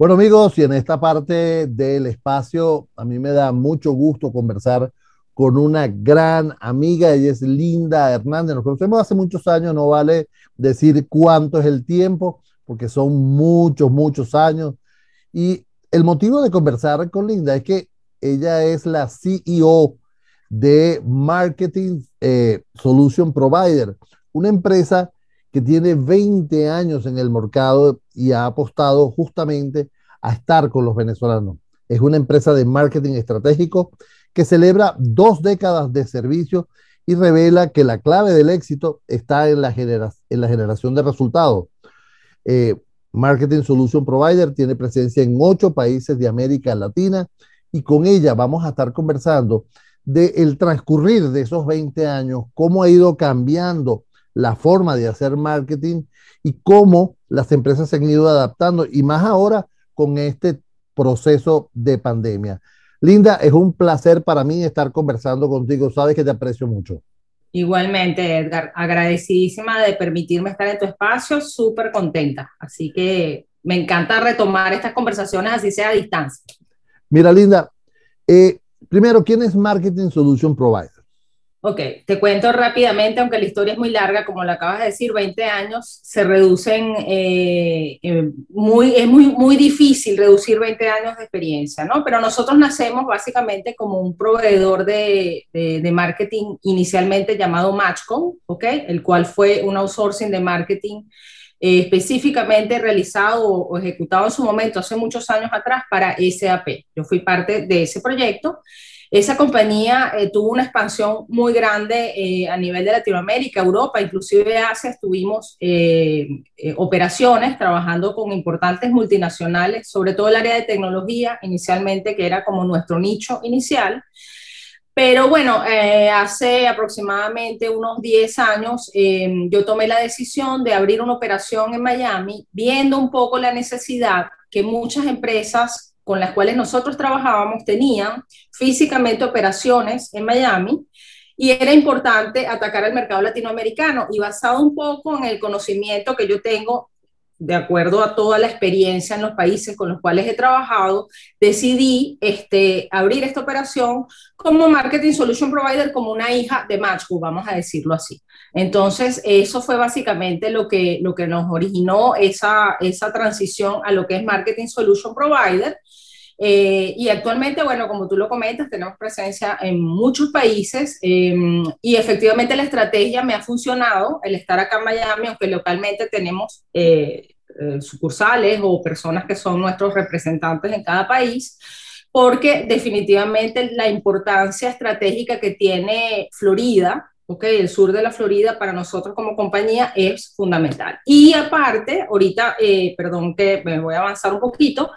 Bueno amigos, y en esta parte del espacio, a mí me da mucho gusto conversar con una gran amiga, ella es Linda Hernández, nos conocemos hace muchos años, no vale decir cuánto es el tiempo, porque son muchos, muchos años. Y el motivo de conversar con Linda es que ella es la CEO de Marketing eh, Solution Provider, una empresa que tiene 20 años en el mercado y ha apostado justamente a estar con los venezolanos. Es una empresa de marketing estratégico que celebra dos décadas de servicio y revela que la clave del éxito está en la, en la generación de resultados. Eh, marketing Solution Provider tiene presencia en ocho países de América Latina y con ella vamos a estar conversando del el transcurrir de esos 20 años, cómo ha ido cambiando la forma de hacer marketing y cómo las empresas se han ido adaptando y más ahora con este proceso de pandemia. Linda, es un placer para mí estar conversando contigo. Sabes que te aprecio mucho. Igualmente, Edgar, agradecidísima de permitirme estar en tu espacio, súper contenta. Así que me encanta retomar estas conversaciones, así sea a distancia. Mira, Linda, eh, primero, ¿quién es Marketing Solution Provider? Ok, te cuento rápidamente, aunque la historia es muy larga, como lo acabas de decir, 20 años se reducen, eh, eh, muy, es muy, muy difícil reducir 20 años de experiencia, ¿no? Pero nosotros nacemos básicamente como un proveedor de, de, marketing inicialmente llamado Matchcom, ¿ok? El cual fue un outsourcing de marketing eh, específicamente realizado o, o ejecutado en su momento hace muchos años atrás para SAP. Yo fui parte de ese proyecto esa compañía eh, tuvo una expansión muy grande eh, a nivel de Latinoamérica, Europa, inclusive Asia. Estuvimos eh, operaciones trabajando con importantes multinacionales, sobre todo el área de tecnología inicialmente, que era como nuestro nicho inicial. Pero bueno, hace aproximadamente unos 10 años yo tomé la decisión de abrir una operación en Miami, viendo un poco la necesidad que muchas empresas con las cuales nosotros trabajábamos tenían físicamente operaciones en Miami y era importante atacar el mercado latinoamericano y basado un poco en el conocimiento que yo tengo de acuerdo a toda la experiencia en los países con los cuales he trabajado, decidí este, abrir esta operación como Marketing Solution Provider, como una hija de Matchbook, vamos a decirlo así. Entonces, eso fue básicamente lo que, lo que nos originó esa, esa transición a lo que es Marketing Solution Provider. Eh, y actualmente, bueno, como tú lo comentas, tenemos presencia en muchos países em, y efectivamente la estrategia me ha funcionado, el estar acá en Miami, aunque localmente tenemos eh, eh, sucursales o personas que son nuestros representantes en cada país, porque definitivamente la importancia estratégica que tiene Florida, okay, el sur de la Florida para nosotros como compañía es fundamental. Y aparte, ahorita, perdón que me voy a avanzar un poquito,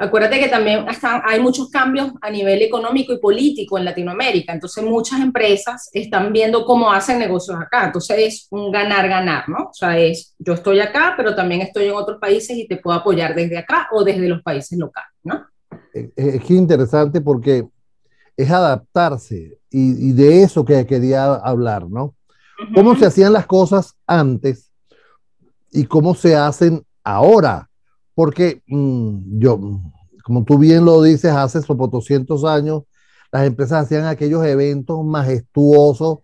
Acuérdate que también hay muchos cambios a nivel económico y político en Latinoamérica, entonces muchas empresas están viendo cómo hacen negocios acá, entonces es un ganar-ganar, ¿no? O sea, es yo estoy acá, pero también estoy en otros países y te puedo apoyar desde acá o desde los países locales, ¿no? Es interesante porque es adaptarse y, de eso que quería hablar, ¿no? ¿Cómo se hacían las cosas antes y cómo se hacen ahora? Porque mm, yo, como tú bien lo dices, hace sobre 200 años, las empresas hacían aquellos eventos majestuosos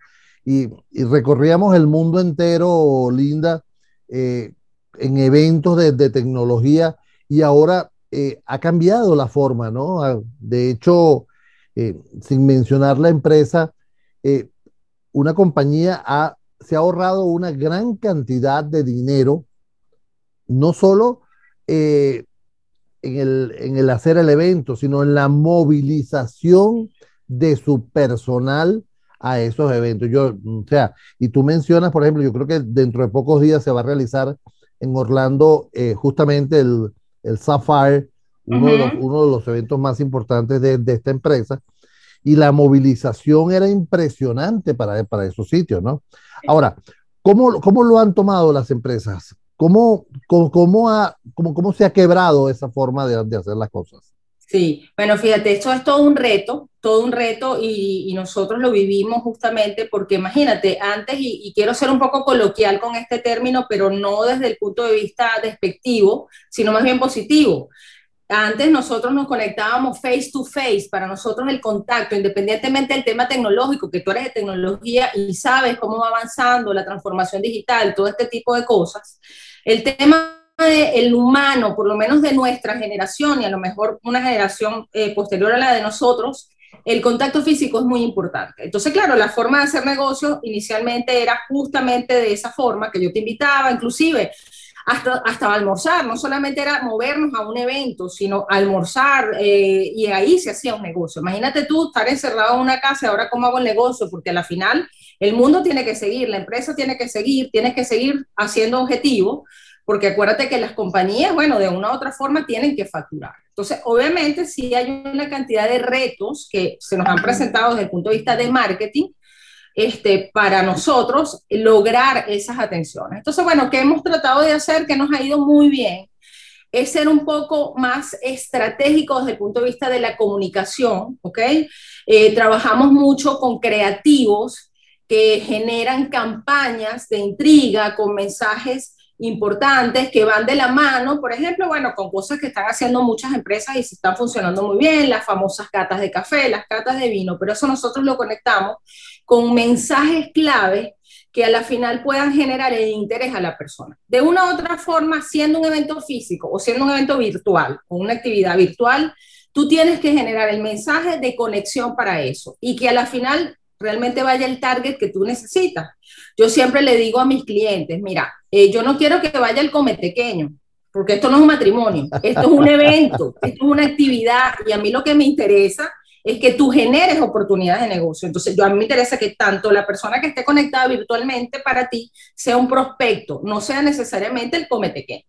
y, recorríamos el mundo entero, Linda, eh, en eventos de, tecnología y ahora eh, ha cambiado la forma, ¿no? Ah, de hecho, eh, sin mencionar la empresa, una compañía se ha ahorrado una gran cantidad de dinero, no solo eh, en, el, en el hacer el evento, sino en la movilización de su personal a esos eventos. Yo, o sea, y tú mencionas, por ejemplo, yo creo que dentro de pocos días se va a realizar en Orlando eh, justamente el, el Sapphire, uno, de los, uno, de los, eventos más importantes de, de, esta empresa, y la movilización era impresionante para, para esos sitios, ¿no? Ahora, ¿cómo, ¿cómo lo han tomado las empresas? ¿Cómo, cómo, ha, cómo, se ha quebrado esa forma de, hacer las cosas? Sí, bueno, fíjate, esto es todo un reto, todo un reto y, y nosotros lo vivimos justamente porque imagínate, antes, y, y, quiero ser un poco coloquial con este término, pero no desde el punto de vista despectivo, sino más bien positivo. Antes nosotros nos conectábamos face to face, para nosotros el contacto, independientemente del tema tecnológico, que tú eres de tecnología y sabes cómo va avanzando la transformación digital, todo este tipo de cosas, el tema del humano, por lo menos de nuestra generación y a lo mejor una generación eh, posterior a la de nosotros, el contacto físico es muy importante. Entonces, claro, la forma de hacer negocio inicialmente era justamente de esa forma que yo te invitaba, inclusive hasta, hasta almorzar, no solamente era movernos a un evento, sino almorzar eh, y ahí se hacía un negocio. Imagínate tú estar encerrado en una casa y ahora cómo hago el negocio, porque a la final el mundo tiene que seguir, la empresa tiene que seguir, tienes que seguir haciendo objetivos, porque acuérdate que las compañías, bueno, de una u otra forma tienen que facturar. Entonces, obviamente sí hay una cantidad de retos que se nos han presentado desde el punto de vista de marketing, este, para nosotros lograr esas atenciones. Entonces, bueno, ¿qué hemos tratado de hacer que nos ha ido muy bien? Es ser un poco más estratégico desde el punto de vista de la comunicación, ¿ok? Eh, trabajamos mucho con creativos que generan campañas de intriga con mensajes importantes que van de la mano, por ejemplo, bueno, con cosas que están haciendo muchas empresas y se están funcionando muy bien, las famosas catas de café, las catas de vino, pero eso nosotros lo conectamos con mensajes clave que a la final puedan generar el interés a la persona. De una u otra forma, siendo un evento físico o siendo un evento virtual o una actividad virtual, tú tienes que generar el mensaje de conexión para eso y que a la final realmente vaya el target que tú necesitas. Yo siempre le digo a mis clientes, mira, eh, yo no quiero que vaya el cometequeño, porque esto no es un matrimonio, esto es un evento, esto es una actividad y a mí lo que me interesa es que tú generes oportunidades de negocio. Entonces, yo a mí me interesa que tanto la persona que esté conectada virtualmente para ti sea un prospecto, no sea necesariamente el cometequeño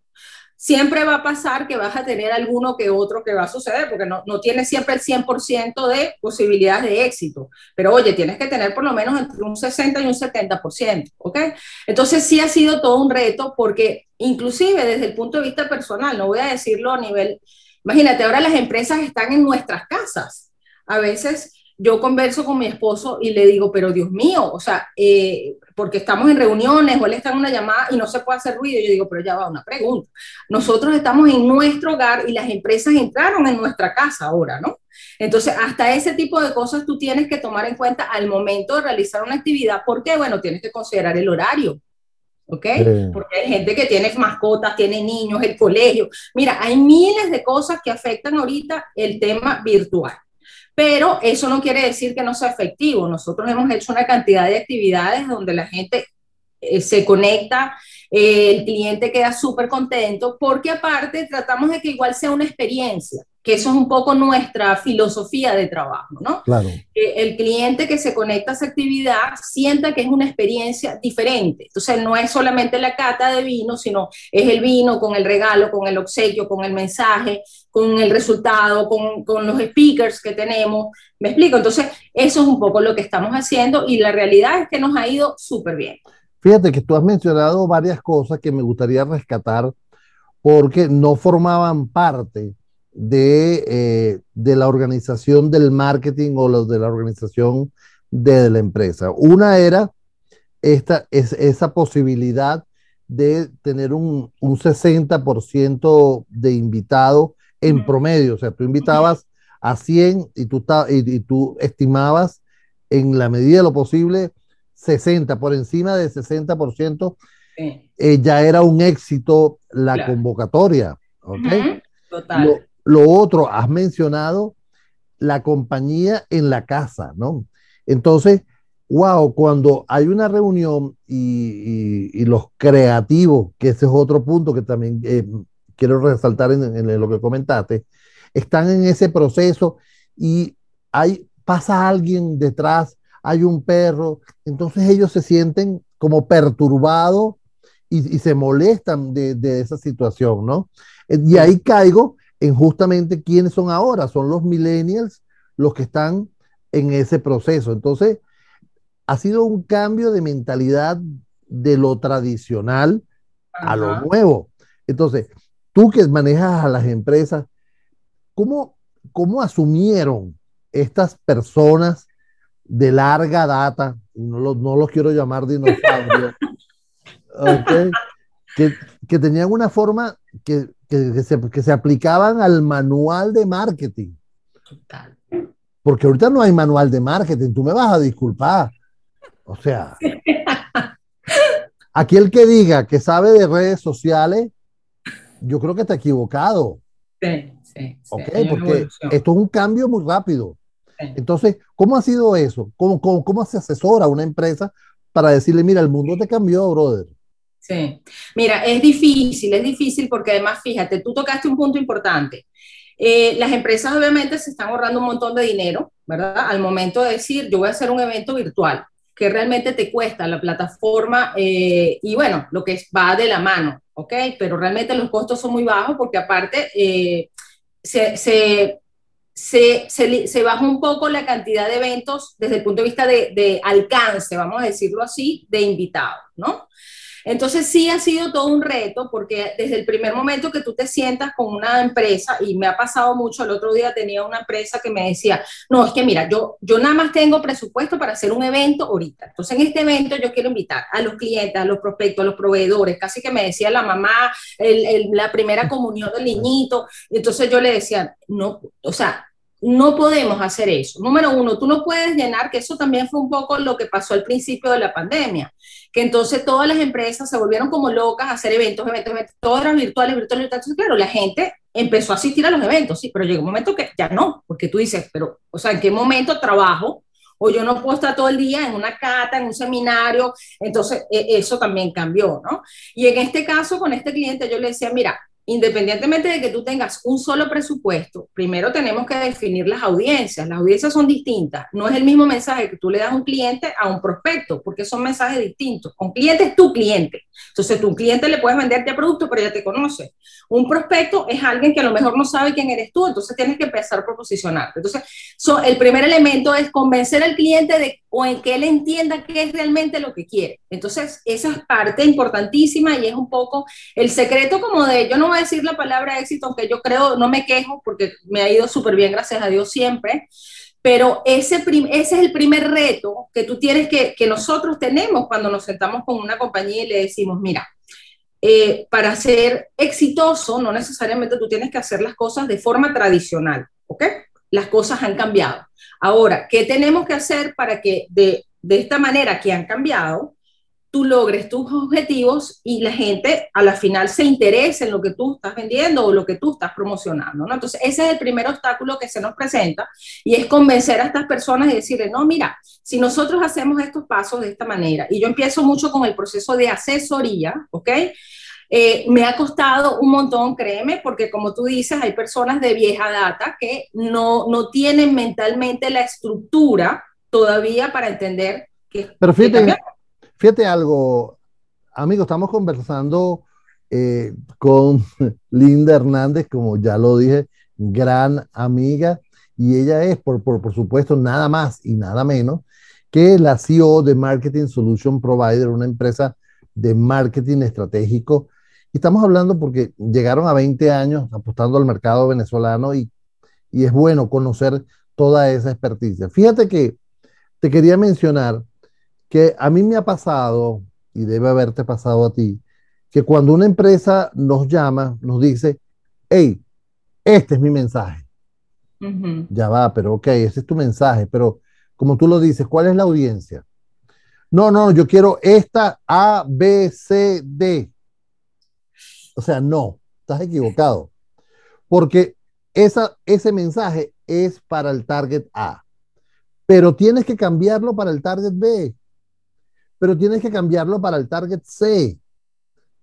siempre va a pasar que vas a tener alguno que otro que va a suceder, porque no, no tienes siempre el 100% de posibilidades de éxito, pero oye, tienes que tener por lo menos entre un 60 y un 70%, ¿ok? Entonces sí ha sido todo un reto porque inclusive desde el punto de vista personal, no voy a decirlo a nivel, imagínate, ahora las empresas están en nuestras casas. A veces yo converso con mi esposo y le digo, pero Dios mío, o sea, eh, porque estamos en reuniones o él está en una llamada y no se puede hacer ruido. Yo digo, pero ya va una pregunta. Nosotros estamos en nuestro hogar y las empresas entraron en nuestra casa ahora, ¿no? Entonces, hasta ese tipo de cosas tú tienes que tomar en cuenta al momento de realizar una actividad, porque, bueno, tienes que considerar el horario. ¿ok? Porque hay gente que tiene mascotas, tiene niños, el colegio. Mira, hay miles de cosas que afectan ahorita el tema virtual pero eso no quiere decir que no sea efectivo. Nosotros hemos hecho una cantidad de actividades donde la gente eh, se conecta, eh, el cliente queda súper contento, porque aparte tratamos de que igual sea una experiencia que eso es un poco nuestra filosofía de trabajo, ¿no? Claro. Que el cliente que se conecta a esa actividad sienta que es una experiencia diferente. Entonces, no es solamente la cata de vino, sino es el vino con el regalo, con el obsequio, con el mensaje, con el resultado, con, con los speakers que tenemos. ¿Me explico? Entonces, eso es un poco lo que estamos haciendo y la realidad es que nos ha ido súper bien. Fíjate que tú has mencionado varias cosas que me gustaría rescatar porque no formaban parte eh, de, la organización del marketing o los de la organización de la empresa. Una era esta, es, esa posibilidad de tener un, un 60% de invitado en promedio. O sea, tú invitabas a 100 y tú, y, tú estimabas en la medida de lo posible 60, por encima del 60%, eh, ya era un éxito la convocatoria. Total. Lo otro, has mencionado la compañía en la casa, ¿no? Entonces, wow, cuando hay una reunión y, los creativos, que ese es otro punto que también eh, quiero resaltar en, lo que comentaste, están en ese proceso y hay, pasa alguien detrás, hay un perro, entonces ellos se sienten como perturbados y, se molestan de, de, esa situación, ¿no? Y ahí caigo en justamente quiénes son ahora, son los millennials los que están en ese proceso. Entonces, ha sido un cambio de mentalidad de lo tradicional a lo nuevo. Entonces, tú que manejas a las empresas, ¿cómo, cómo asumieron estas personas de larga data, no los, no los quiero llamar dinosaurios, que, que tenían una forma que, que, se, que se aplicaban al manual de marketing. Total. Porque ahorita no hay manual de marketing, tú me vas a disculpar. O sea, aquel que diga que sabe de redes sociales, yo creo que está equivocado. Sí, sí. sí porque esto es un cambio muy rápido. Entonces, ¿cómo ha sido eso? ¿Cómo, cómo, cómo se asesora una empresa para decirle, mira, el mundo te cambió, brother? Sí, mira, es difícil, es difícil porque además, fíjate, tú tocaste un punto importante. Eh, las empresas obviamente se están ahorrando un montón de dinero, ¿verdad? Al momento de decir, yo voy a hacer un evento virtual, que realmente te cuesta la plataforma eh, y bueno, lo que va de la mano, ¿ok? Pero realmente los costos son muy bajos porque aparte eh, se, se, se, se, baja un poco la cantidad de eventos desde el punto de vista de, de alcance, vamos a decirlo así, de invitados, ¿no? Entonces sí ha sido todo un reto porque desde el primer momento que tú te sientas con una empresa, y me ha pasado mucho, el otro día tenía una empresa que me decía, no, es que mira, yo, yo nada más tengo presupuesto para hacer un evento ahorita. Entonces en este evento yo quiero invitar a los clientes, a los prospectos, a los proveedores, casi que me decía la mamá, la primera comunión del niñito. Entonces yo le decía, no, o sea, no podemos hacer eso. Número uno, tú no puedes llenar, que eso también fue un poco lo que pasó al principio de la pandemia, que entonces todas las empresas se volvieron como locas a hacer eventos, eventos, eventos, todas eran virtuales, virtuales, virtuales. Claro, la gente empezó a asistir a los eventos, sí, pero llegó un momento que ya no, porque tú dices, pero, o sea, ¿en qué momento trabajo? O yo no puedo estar todo el día en una cata, en un seminario, entonces e, eso también cambió, ¿no? Y en este caso, con este cliente, yo le decía, mira, independientemente de que tú tengas un solo presupuesto, primero tenemos que definir las audiencias. Las audiencias son distintas. No es el mismo mensaje que tú le das a un cliente a un prospecto, porque son mensajes distintos. Un cliente es tu cliente. Entonces, tu cliente le puedes venderte producto, pero ya te conoce. Un prospecto es alguien que a lo mejor no sabe quién eres tú, entonces tienes que empezar a posicionarte. Entonces, el primer elemento es convencer al cliente de o en que él entienda qué es realmente lo que quiere. Entonces, esa es parte importantísima y es un poco el secreto como de, yo no a decir la palabra éxito, aunque yo creo, no me quejo porque me ha ido súper bien, gracias a Dios siempre, pero ese, ese es el primer reto que tú tienes que, que nosotros tenemos cuando nos sentamos con una compañía y le decimos, mira, eh, para ser exitoso, no necesariamente tú tienes que hacer las cosas de forma tradicional, ¿ok? Las cosas han cambiado. Ahora, ¿qué tenemos que hacer para que de, esta manera que han cambiado, tú logres tus objetivos y la gente a la final se interese en lo que tú estás vendiendo o lo que tú estás promocionando, ¿no? Entonces, ese es el primer obstáculo que se nos presenta y es convencer a estas personas y decirles, no, mira, si nosotros hacemos estos pasos de esta manera, y yo empiezo mucho con el proceso de asesoría, ¿ok? Eh, me ha costado un montón, créeme, porque como tú dices, hay personas de vieja data que no, no tienen mentalmente la estructura todavía para entender que... Pero fíjate, fíjate algo, amigo, estamos conversando eh, con Linda Hernández, como ya lo dije, gran amiga, y ella es, por, por, por supuesto, nada más y nada menos que la CEO de Marketing Solution Provider, una empresa de marketing estratégico y estamos hablando porque llegaron a 20 años apostando al mercado venezolano y, y es bueno conocer toda esa experticia. Fíjate que te quería mencionar que a mí me ha pasado, y debe haberte pasado a ti, que cuando una empresa nos llama, nos dice, hey, este es mi mensaje. Ya va, pero ok, ese es tu mensaje, pero como tú lo dices, ¿cuál es la audiencia? No, no, yo quiero esta A, B, C, D. O sea, no, estás equivocado. Porque esa, ese mensaje es para el target A, pero tienes que cambiarlo para el target B, pero tienes que cambiarlo para el target C.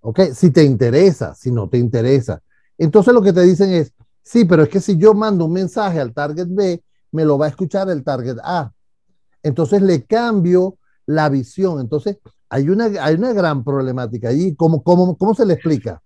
¿Ok? Si te interesa, si no te interesa. Entonces lo que te dicen es, sí, pero es que si yo mando un mensaje al target B, me lo va a escuchar el target A. Entonces le cambio la visión. Entonces hay una, hay una gran problemática allí. ¿Cómo, cómo, cómo se le explica?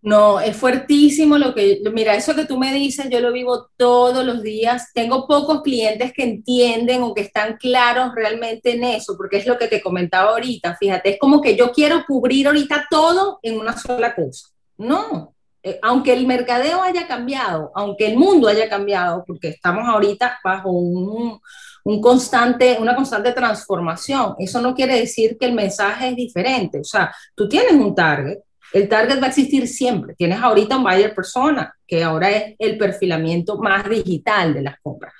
No, es fuertísimo lo que, mira, eso que tú me dices, yo lo vivo todos los días. Tengo pocos clientes que entienden o que están claros realmente en eso, porque es lo que te comentaba ahorita. Fíjate, es como que yo quiero cubrir ahorita todo en una sola cosa. No, eh, aunque el mercadeo haya cambiado, aunque el mundo haya cambiado, porque estamos ahorita bajo un, un constante, una constante transformación, eso no quiere decir que el mensaje es diferente. O sea, tú tienes un target, El target va a existir siempre. Tienes ahorita un buyer persona, que ahora es el perfilamiento más digital de las compras.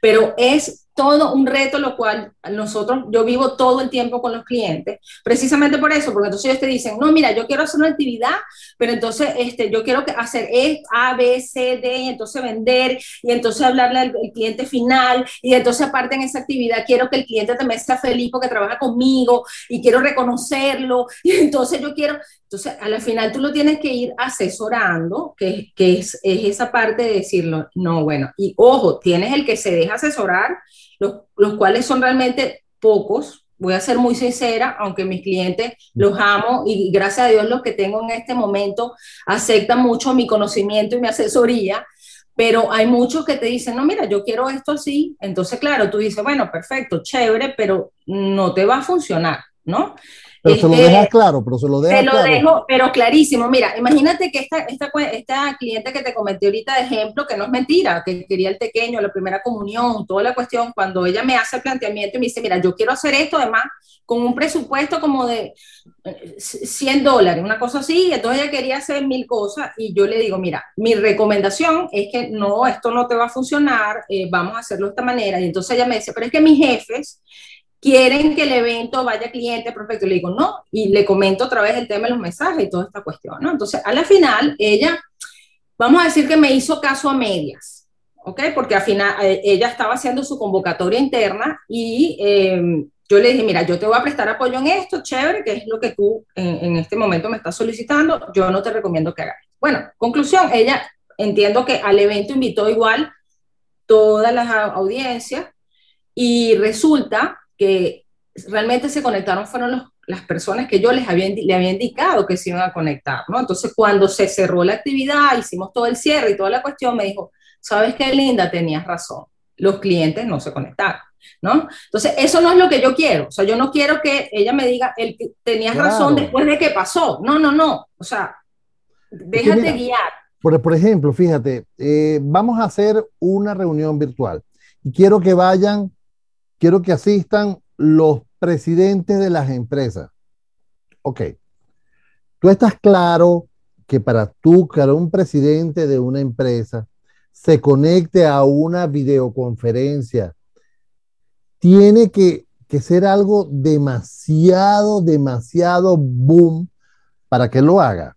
Pero es todo un reto, lo cual nosotros, yo vivo todo el tiempo con los clientes, precisamente por eso, porque entonces ellos te dicen, no, mira, yo quiero hacer una actividad, pero entonces este, yo quiero hacer e, A, B, C, D, y entonces vender, y entonces hablarle al, cliente final, y entonces aparte en esa actividad quiero que el cliente también sea feliz porque trabaja conmigo, y quiero reconocerlo, y entonces yo quiero, entonces al final tú lo tienes que ir asesorando, que, que es, es esa parte de decirlo, no, bueno, y ojo, tienes el que se deja asesorar, los, los cuales son realmente pocos, voy a ser muy sincera, aunque mis clientes los amo y gracias a Dios los que tengo en este momento aceptan mucho mi conocimiento y mi asesoría, pero hay muchos que te dicen, no, mira, yo quiero esto así, entonces claro, tú dices, bueno, perfecto, chévere, pero no te va a funcionar, ¿no? Pero se lo dejas claro, pero se lo dejas Te lo dejo, pero clarísimo. Mira, imagínate que esta, esta, esta cliente que te comenté ahorita de ejemplo, que no es mentira, que quería el pequeño, la primera comunión, toda la cuestión, cuando ella me hace el planteamiento y me dice, mira, yo quiero hacer esto, además, con un presupuesto como de 100 eh, dólares, una cosa así, entonces ella quería hacer mil cosas y yo le digo, mira, mi recomendación es que no, esto no te va a funcionar, eh, vamos a hacerlo de esta manera. Y entonces ella me dice, pero es que mis jefes quieren que el evento vaya cliente, perfecto. Le digo, no, y le comento otra vez el tema de los mensajes y toda esta cuestión, ¿no? Entonces, a la final, ella, vamos a decir que me hizo caso a medias, ¿ok? Porque al final eh, ella estaba haciendo su convocatoria interna y eh, yo le dije, mira, yo te voy a prestar apoyo en esto, chévere, que es lo que tú en, en este momento me estás solicitando, yo no te recomiendo que hagas. Bueno, conclusión, ella entiendo que al evento invitó igual todas las audiencias y resulta que realmente se conectaron fueron las personas que yo les había, le había indicado que se iban a conectar, ¿no? Entonces, cuando se cerró la actividad, hicimos todo el cierre y toda la cuestión, me dijo, ¿sabes qué, Linda? Tenías razón, los clientes no se conectaron, ¿no? Entonces, eso no es lo que yo quiero, o sea, yo no quiero que ella me diga, el, tenías razón después de que pasó, no, no, no, o sea, déjate guiar. Por, por, ejemplo, fíjate, eh, vamos a hacer una reunión virtual y quiero que vayan quiero que asistan los presidentes de las empresas. Ok. Tú estás claro que para tú, que un presidente de una empresa, se conecte a una videoconferencia, tiene que, ser algo demasiado, demasiado boom para que lo haga.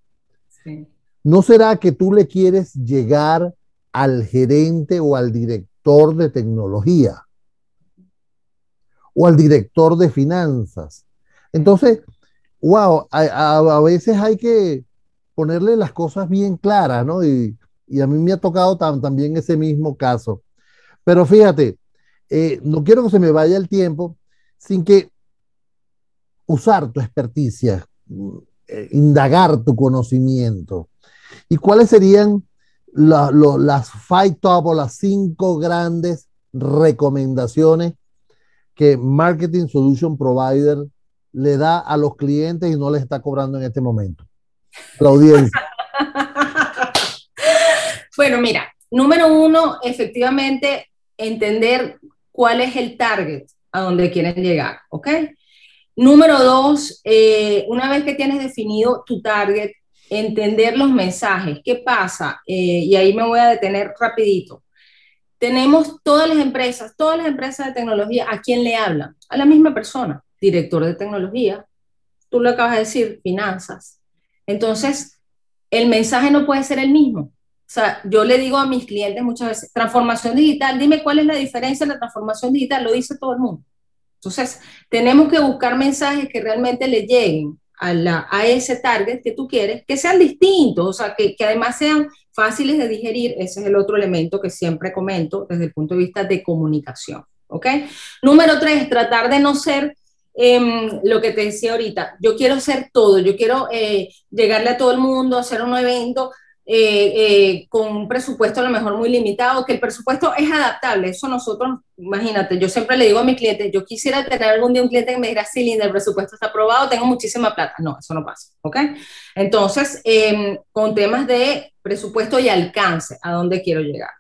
¿No será que tú le quieres llegar al gerente o al director de tecnología? O al director de finanzas. Entonces, wow, a, veces hay que ponerle las cosas bien claras, ¿no? Y, a mí me ha tocado también ese mismo caso. Pero fíjate, eh, no quiero que se me vaya el tiempo sin que usar tu experticia, eh, indagar tu conocimiento. ¿Y cuáles serían las five top o las cinco grandes recomendaciones que Marketing Solution Provider le da a los clientes y no les está cobrando en este momento? La audiencia. bueno, mira, número uno, efectivamente, entender cuál es el target a donde quieren llegar, ¿ok? Número dos, eh, una vez que tienes definido tu target, entender los mensajes. ¿Qué pasa? Eh, y ahí me voy a detener rapidito tenemos todas las empresas, todas las empresas de tecnología, ¿a quién le hablan? A la misma persona, director de tecnología, tú lo acabas de decir, finanzas. Entonces, el mensaje no puede ser el mismo. O sea, yo le digo a mis clientes muchas veces, transformación digital, dime cuál es la diferencia en la transformación digital, lo dice todo el mundo. Entonces, tenemos que buscar mensajes que realmente le lleguen a, a ese target que tú quieres, que sean distintos, o sea, que, que además sean fáciles de digerir, ese es el otro elemento que siempre comento desde el punto de vista de comunicación. ¿Ok? Número tres, tratar de no ser em, lo que te decía ahorita. Yo quiero hacer todo, yo quiero eh, llegarle a todo el mundo, hacer un evento, eh, eh, con un presupuesto a lo mejor muy limitado, que el presupuesto es adaptable. Eso nosotros, imagínate, yo siempre le digo a mis clientes, yo quisiera tener algún día un cliente que me diga, sí, Linda, el presupuesto está aprobado, tengo muchísima plata. No, eso no pasa, ¿ok? Entonces, em, con temas de presupuesto y alcance, a dónde quiero llegar.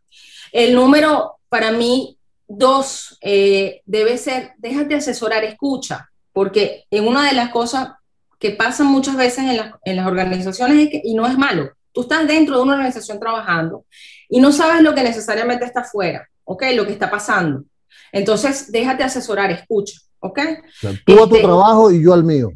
El número, para mí, dos, eh, debe ser, déjate asesorar, escucha, porque en una de las cosas que pasa muchas veces en, en las organizaciones y no es malo. Tú estás dentro de una organización trabajando y no sabes lo que necesariamente está afuera, ¿ok? Lo que está pasando. Entonces, déjate asesorar, escucha, ¿ok? tú a tu este, trabajo y yo al mío.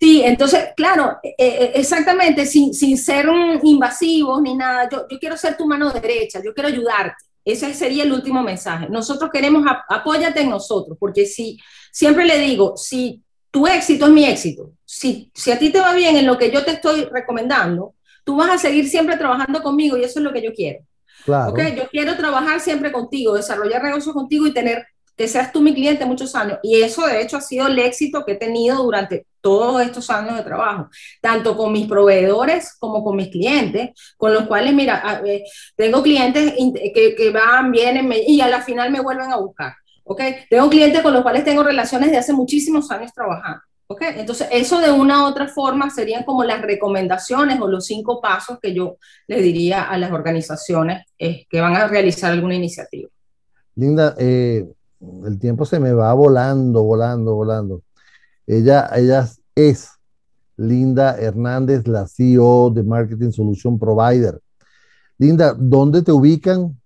Sí, entonces, claro, e, e, exactamente, sin, sin ser invasivos ni nada, yo, yo quiero ser tu mano derecha, yo quiero ayudarte. Ese sería el último mensaje. Nosotros queremos, apóyate en nosotros, porque si, siempre le digo, si tu éxito es mi éxito, si, si a ti te va bien en lo que yo te estoy recomendando, tú vas a seguir siempre trabajando conmigo y eso es lo que yo quiero. Claro. Okay, yo quiero trabajar siempre contigo, desarrollar negocios contigo y tener que seas tú mi cliente muchos años. Y eso de hecho ha sido el éxito que he tenido durante todos estos años de trabajo, tanto con mis proveedores como con mis clientes, con los cuales, mira, eh, tengo clientes que, que van, vienen y a la final me vuelven a buscar. ¿ok? Tengo clientes con los cuales tengo relaciones de hace muchísimos años trabajando. ¿Ok? Entonces, eso de una u otra forma serían como las recomendaciones o los cinco pasos que yo le diría a las organizaciones eh, que van a realizar alguna iniciativa. Linda, eh, el tiempo se me va volando, volando, volando. Ella, ella es Linda Hernández, la CEO de Marketing Solution Provider. Linda, ¿dónde te ubican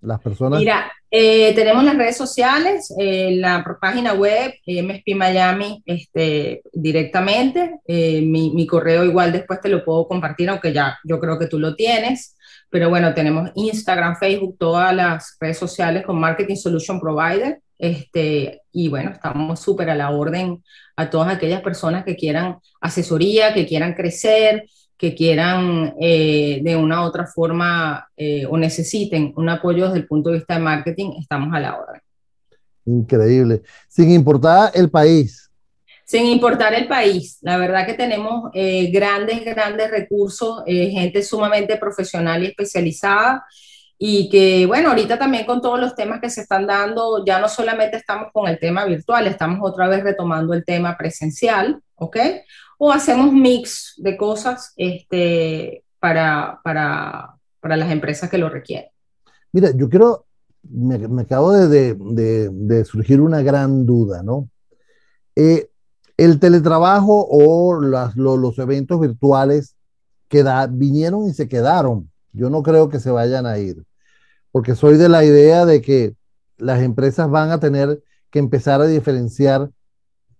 las personas? Mira, eh, tenemos las redes sociales, eh, la página web, MSP Miami, este, directamente. Eh, mi, mi, correo igual después te lo puedo compartir, aunque ya yo creo que tú lo tienes. Pero bueno, tenemos Instagram, Facebook, todas las redes sociales con Marketing Solution Provider. Este, y bueno, estamos súper a la orden a todas aquellas personas que quieran asesoría, que quieran crecer, que quieran eh, de una u otra forma eh, o necesiten un apoyo desde el punto de vista de marketing, estamos a la orden. Increíble. Sin importar el país. Sin importar el país. La verdad que tenemos eh, grandes, grandes recursos, gente sumamente profesional y especializada. Y que, bueno, ahorita también con todos los temas que se están dando, ya no solamente estamos con el tema virtual, estamos otra vez retomando el tema presencial, ¿ok? o hacemos mix de cosas este, para, para, para las empresas que lo requieren. Mira, yo quiero, me, me acabo de, de, de, surgir una gran duda, ¿no? Eh, el teletrabajo o las, los eventos virtuales queda, vinieron y se quedaron. Yo no creo que se vayan a ir, porque soy de la idea de que las empresas van a tener que empezar a diferenciar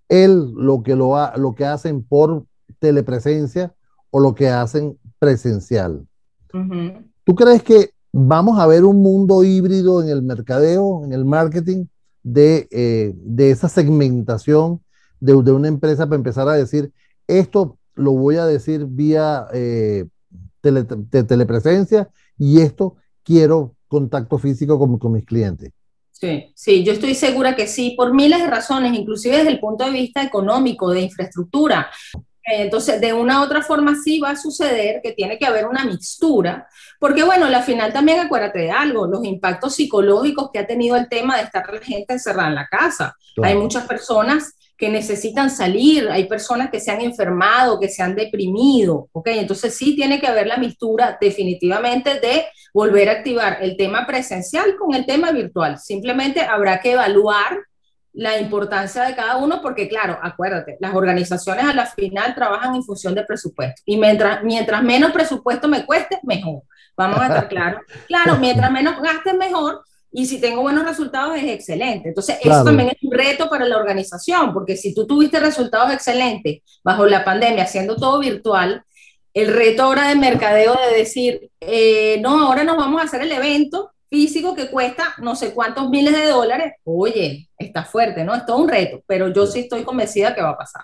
él lo que, lo, lo que hacen por telepresencia o lo que hacen presencial. ¿Tú crees que vamos a ver un mundo híbrido en el mercadeo, en el marketing, de, eh, de esa segmentación de, de, una empresa para empezar a decir, esto lo voy a decir vía eh, telepresencia y esto quiero contacto físico con, con mis clientes? Sí, sí, yo estoy segura que sí, por miles de razones, inclusive desde el punto de vista económico, de infraestructura. Entonces, de una u otra forma sí va a suceder que tiene que haber una mixtura, porque bueno, al final también acuérdate de algo, los impactos psicológicos que ha tenido el tema de estar la gente encerrada en la casa. Hay muchas personas que necesitan salir, hay personas que se han enfermado, que se han deprimido, ¿ok? Entonces sí tiene que haber la mistura definitivamente de volver a activar el tema presencial con el tema virtual. Simplemente habrá que evaluar la importancia de cada uno porque, claro, acuérdate, las organizaciones a la final trabajan en función de presupuesto y mientras, mientras menos presupuesto me cueste, mejor. Vamos a estar claros. Claro, mientras menos gastes, mejor, y si tengo buenos resultados es excelente. Entonces, eso también es un reto para la organización, porque si tú tuviste resultados excelentes bajo la pandemia haciendo todo virtual, el reto ahora de mercadeo de decir, eh, no, ahora nos vamos a hacer el evento físico que cuesta no sé cuántos miles de dólares, oye, está fuerte, ¿no? Es todo un reto, pero yo sí estoy convencida que va a pasar.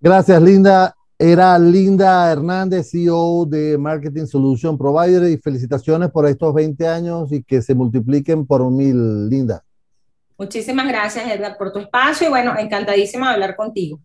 Gracias, Linda. Era Linda Hernández, CEO de Marketing Solution Provider, y felicitaciones por estos 20 años y que se multipliquen por mil, Linda. Muchísimas gracias, Edgar, por tu espacio y bueno, encantadísima de hablar contigo.